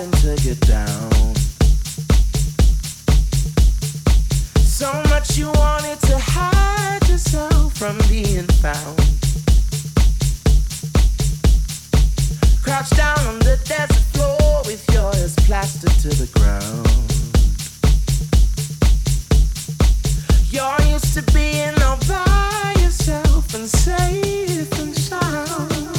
starting to get down. So much you wanted to hide yourself from being found. Crouch down on the desert floor with your ears plastered to the ground. You're used to being all by yourself and safe and sound.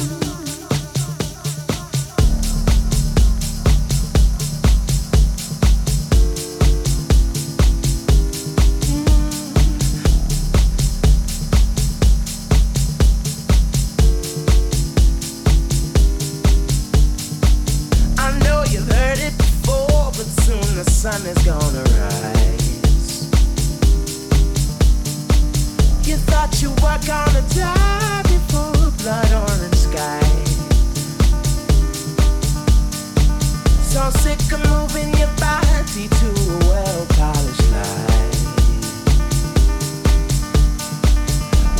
Sun is gonna rise. You thought you were gonna die before blood orange sky. So sick of moving your body to a well polished life.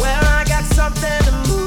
Well, I got something to move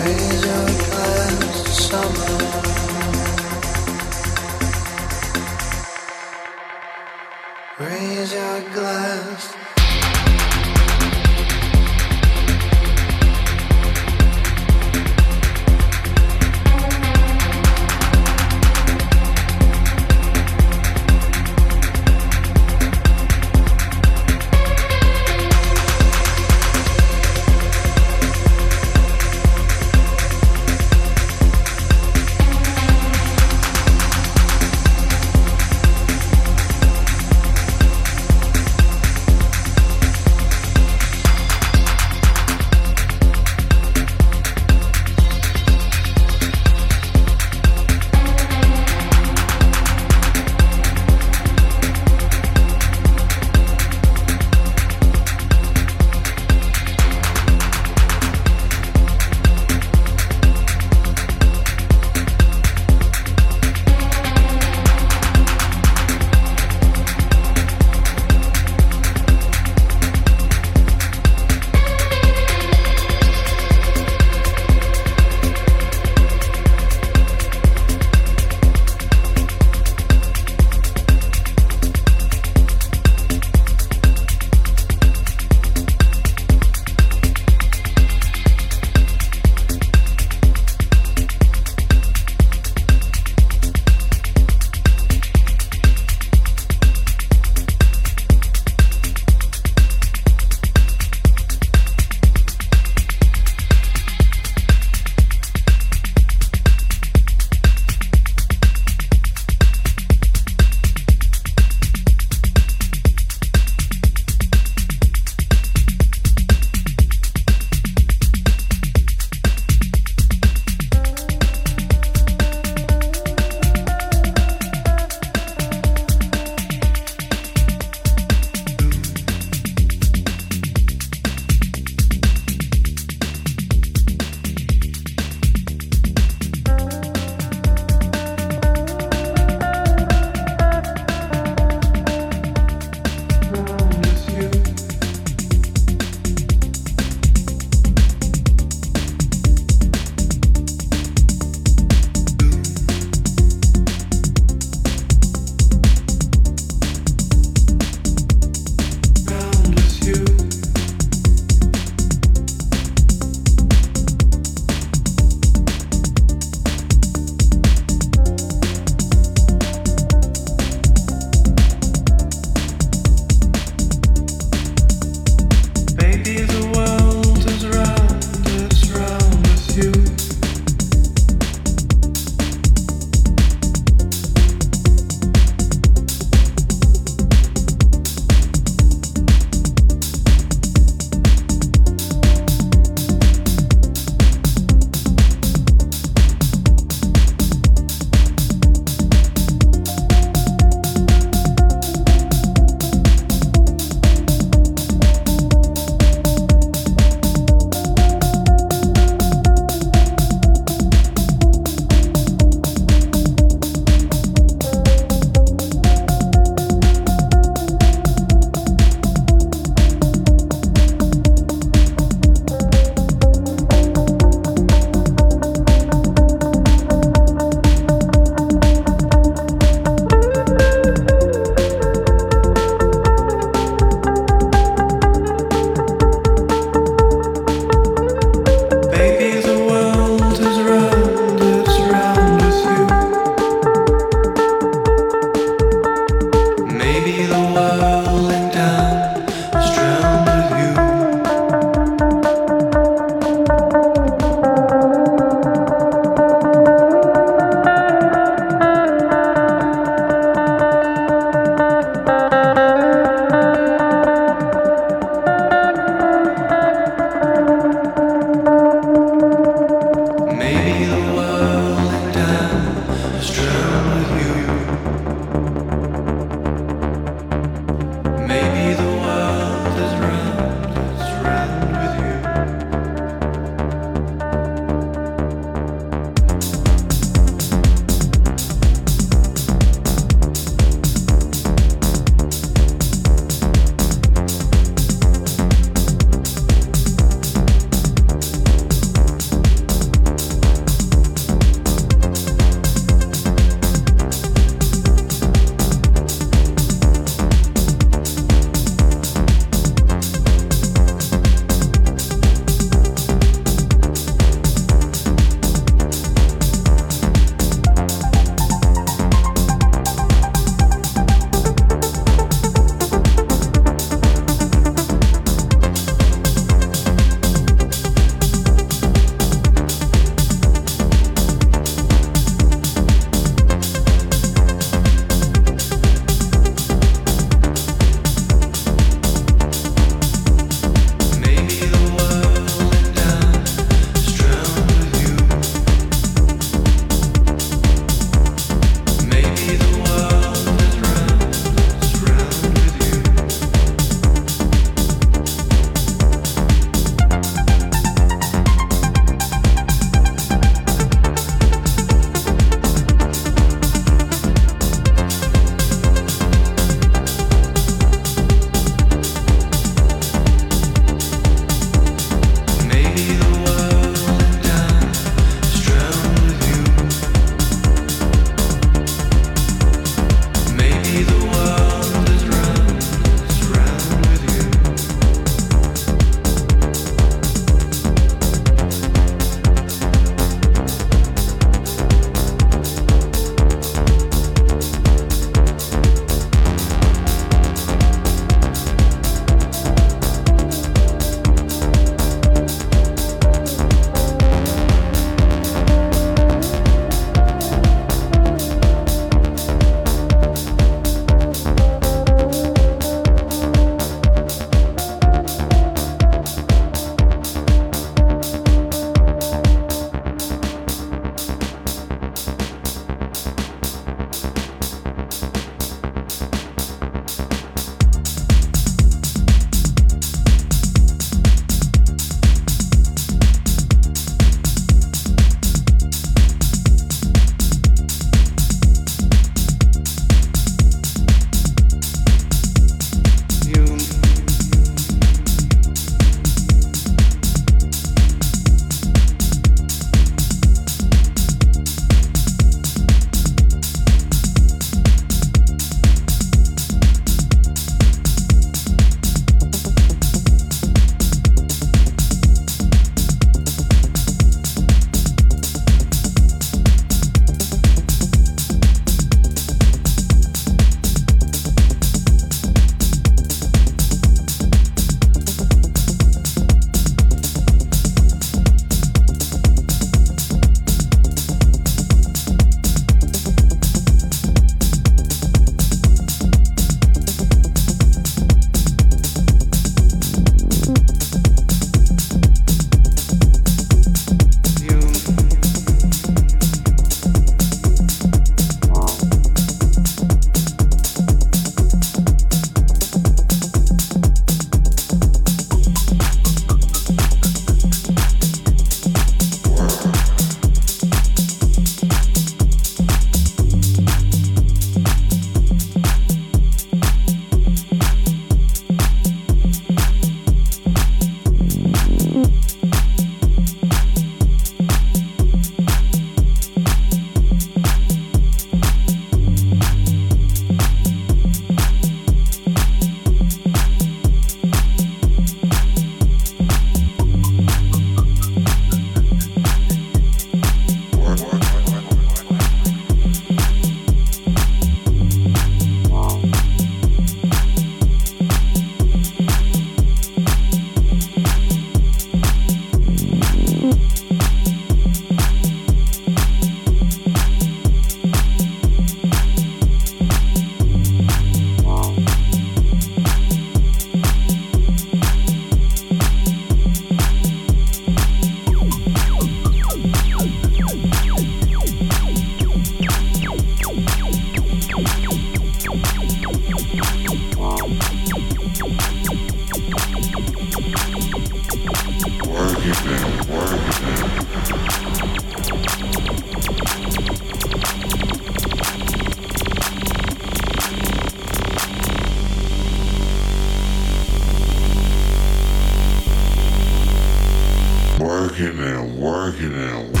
working and working and working.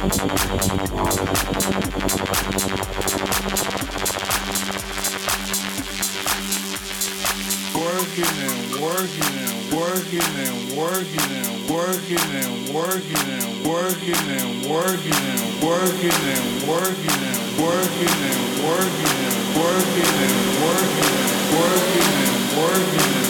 working and working and working and working and working and working and